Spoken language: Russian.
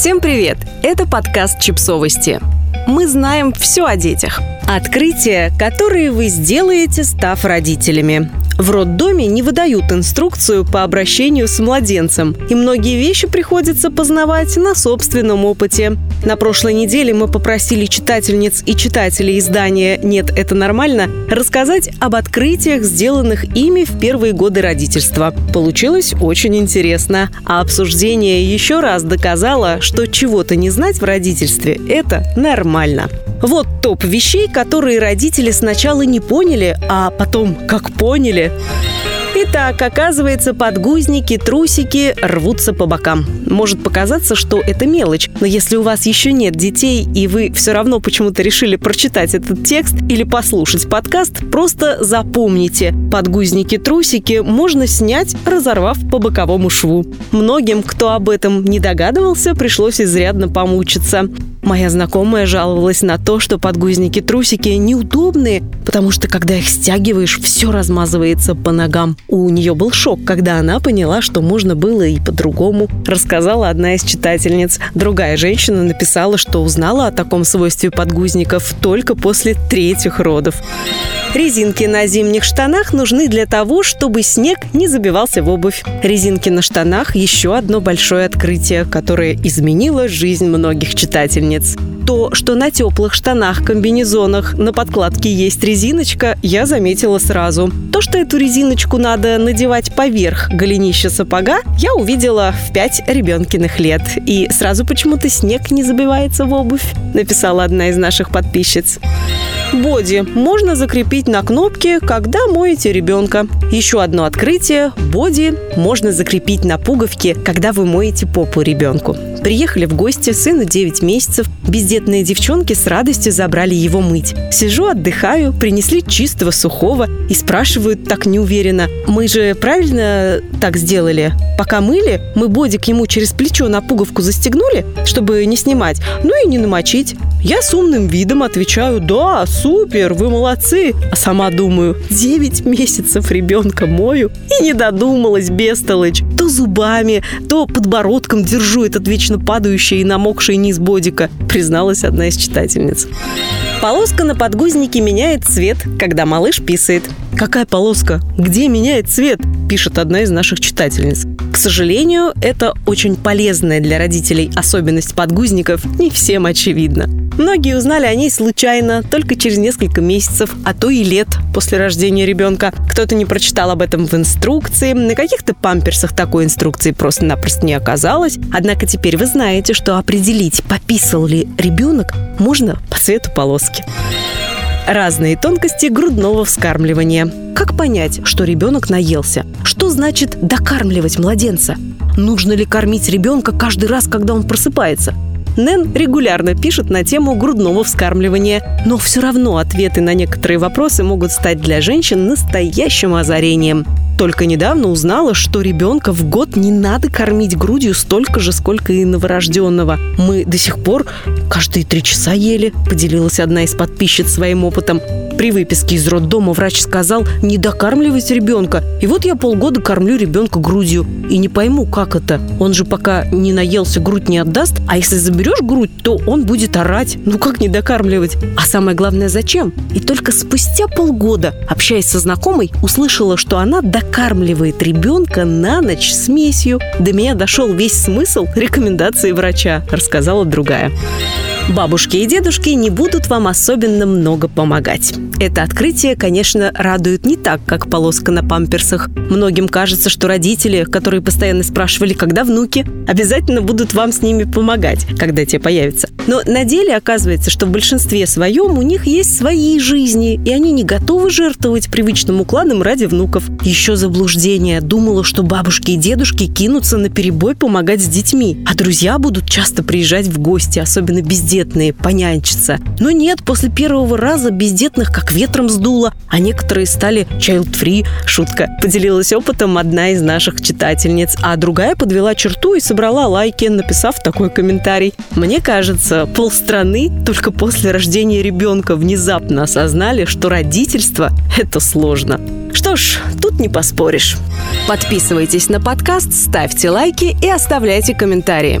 Всем привет! Это подкаст «Чипсовости». Мы знаем все о детях. Открытия, которые вы сделаете, став родителями. В роддоме не выдают инструкцию по обращению с младенцем, и многие вещи приходится познавать на собственном опыте. На прошлой неделе мы попросили читательниц и читателей издания «Нет, это нормально» рассказать об открытиях, сделанных ими в первые годы родительства. Получилось очень интересно, а обсуждение еще раз доказало, что чего-то не знать в родительстве – это нормально. Вот топ вещей, которые родители сначала не поняли, а потом как поняли. Итак, оказывается, подгузники, трусики рвутся по бокам. Может показаться, что это мелочь, но если у вас еще нет детей, и вы все равно почему-то решили прочитать этот текст или послушать подкаст, просто запомните, подгузники, трусики можно снять, разорвав по боковому шву. Многим, кто об этом не догадывался, пришлось изрядно помучиться. Моя знакомая жаловалась на то, что подгузники-трусики неудобные, потому что когда их стягиваешь, все размазывается по ногам. У нее был шок, когда она поняла, что можно было и по-другому, рассказала одна из читательниц. Другая женщина написала, что узнала о таком свойстве подгузников только после третьих родов. Резинки на зимних штанах нужны для того, чтобы снег не забивался в обувь. Резинки на штанах – еще одно большое открытие, которое изменило жизнь многих читательниц. То, что на теплых штанах, комбинезонах на подкладке есть резиночка, я заметила сразу. То, что эту резиночку надо надевать поверх голенища сапога, я увидела в пять ребенкиных лет. И сразу почему-то снег не забивается в обувь, написала одна из наших подписчиц. Боди можно закрепить на кнопке, когда моете ребенка. Еще одно открытие – боди можно закрепить на пуговке, когда вы моете попу ребенку. Приехали в гости, сыну 9 месяцев. Бездетные девчонки с радостью забрали его мыть. Сижу, отдыхаю, принесли чистого, сухого и спрашивают так неуверенно. Мы же правильно так сделали? Пока мыли, мы бодик ему через плечо на пуговку застегнули, чтобы не снимать, ну и не намочить. Я с умным видом отвечаю, да, супер, вы молодцы. А сама думаю, 9 месяцев ребенка мою и не додумалась, бестолочь. То зубами, то подбородком держу этот вечно падающий и намокший низ бодика, призналась одна из читательниц. Полоска на подгузнике меняет цвет, когда малыш писает. Какая полоска? Где меняет цвет? Пишет одна из наших читательниц. К сожалению, это очень полезная для родителей особенность подгузников, не всем очевидно. Многие узнали о ней случайно, только через несколько месяцев, а то и лет после рождения ребенка. Кто-то не прочитал об этом в инструкции. На каких-то памперсах такой инструкции просто-напросто не оказалось. Однако теперь вы знаете, что определить, пописал ли ребенок, можно по цвету полоски. Разные тонкости грудного вскармливания. Как понять, что ребенок наелся? Что значит докармливать младенца? Нужно ли кормить ребенка каждый раз, когда он просыпается? Нэн регулярно пишет на тему грудного вскармливания, но все равно ответы на некоторые вопросы могут стать для женщин настоящим озарением. Только недавно узнала, что ребенка в год не надо кормить грудью столько же, сколько и новорожденного. Мы до сих пор каждые три часа ели, поделилась одна из подписчиц своим опытом. При выписке из роддома врач сказал не докармливать ребенка. И вот я полгода кормлю ребенка грудью. И не пойму, как это. Он же пока не наелся, грудь не отдаст. А если заберешь грудь, то он будет орать. Ну как не докармливать? А самое главное, зачем? И только спустя полгода, общаясь со знакомой, услышала, что она докармливает ребенка на ночь смесью. До меня дошел весь смысл рекомендации врача, рассказала другая. Бабушки и дедушки не будут вам особенно много помогать. Это открытие, конечно, радует не так, как полоска на памперсах. Многим кажется, что родители, которые постоянно спрашивали, когда внуки, обязательно будут вам с ними помогать, когда те появятся. Но на деле оказывается, что в большинстве своем у них есть свои жизни, и они не готовы жертвовать привычным укладом ради внуков. Еще заблуждение. Думала, что бабушки и дедушки кинутся на перебой помогать с детьми, а друзья будут часто приезжать в гости, особенно бездетные бездетные, понянчиться. Но нет, после первого раза бездетных как ветром сдуло, а некоторые стали child-free. Шутка. Поделилась опытом одна из наших читательниц, а другая подвела черту и собрала лайки, написав такой комментарий. Мне кажется, полстраны только после рождения ребенка внезапно осознали, что родительство – это сложно. Что ж, тут не поспоришь. Подписывайтесь на подкаст, ставьте лайки и оставляйте комментарии.